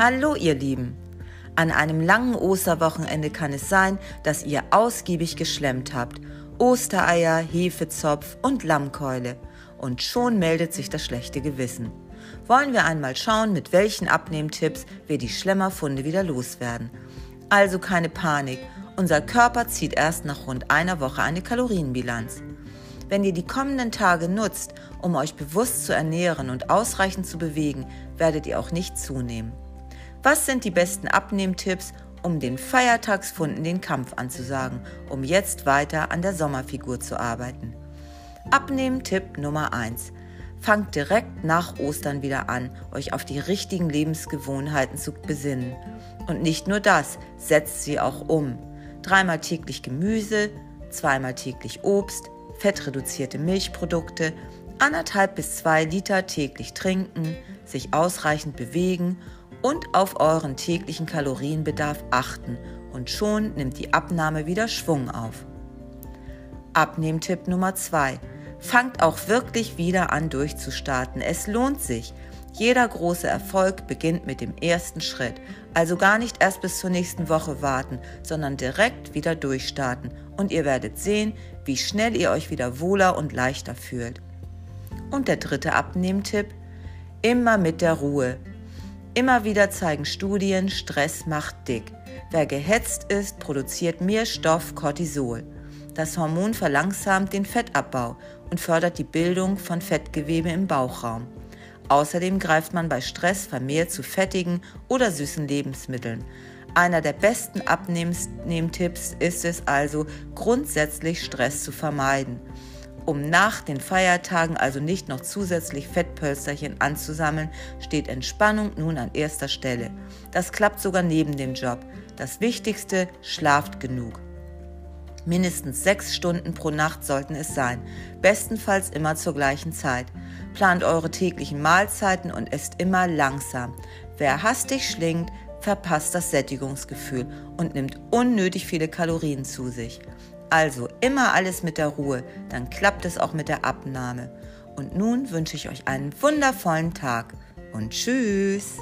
Hallo ihr Lieben! An einem langen Osterwochenende kann es sein, dass ihr ausgiebig geschlemmt habt. Ostereier, Hefezopf und Lammkeule. Und schon meldet sich das schlechte Gewissen. Wollen wir einmal schauen, mit welchen Abnehmtipps wir die Schlemmerfunde wieder loswerden. Also keine Panik. Unser Körper zieht erst nach rund einer Woche eine Kalorienbilanz. Wenn ihr die kommenden Tage nutzt, um euch bewusst zu ernähren und ausreichend zu bewegen, werdet ihr auch nicht zunehmen. Was sind die besten Abnehmtipps, um den Feiertagsfunden den Kampf anzusagen, um jetzt weiter an der Sommerfigur zu arbeiten? Abnehmen-Tipp Nummer 1. Fangt direkt nach Ostern wieder an, euch auf die richtigen Lebensgewohnheiten zu besinnen. Und nicht nur das, setzt sie auch um. Dreimal täglich Gemüse, zweimal täglich Obst, fettreduzierte Milchprodukte, anderthalb bis zwei Liter täglich trinken, sich ausreichend bewegen und auf euren täglichen Kalorienbedarf achten und schon nimmt die Abnahme wieder Schwung auf. Abnehmtipp Nummer 2. Fangt auch wirklich wieder an durchzustarten. Es lohnt sich. Jeder große Erfolg beginnt mit dem ersten Schritt. Also gar nicht erst bis zur nächsten Woche warten, sondern direkt wieder durchstarten. Und ihr werdet sehen, wie schnell ihr euch wieder wohler und leichter fühlt. Und der dritte Abnehmtipp. Immer mit der Ruhe. Immer wieder zeigen Studien, Stress macht dick. Wer gehetzt ist, produziert mehr Stoff Cortisol. Das Hormon verlangsamt den Fettabbau und fördert die Bildung von Fettgewebe im Bauchraum. Außerdem greift man bei Stress vermehrt zu fettigen oder süßen Lebensmitteln. Einer der besten Abnehmtipps ist es also, grundsätzlich Stress zu vermeiden um nach den Feiertagen also nicht noch zusätzlich Fettpölsterchen anzusammeln, steht Entspannung nun an erster Stelle. Das klappt sogar neben dem Job. Das Wichtigste, schlaft genug. Mindestens sechs Stunden pro Nacht sollten es sein, bestenfalls immer zur gleichen Zeit. Plant eure täglichen Mahlzeiten und esst immer langsam. Wer hastig schlingt, verpasst das Sättigungsgefühl und nimmt unnötig viele Kalorien zu sich. Also immer alles mit der Ruhe, dann klappt es auch mit der Abnahme. Und nun wünsche ich euch einen wundervollen Tag und tschüss.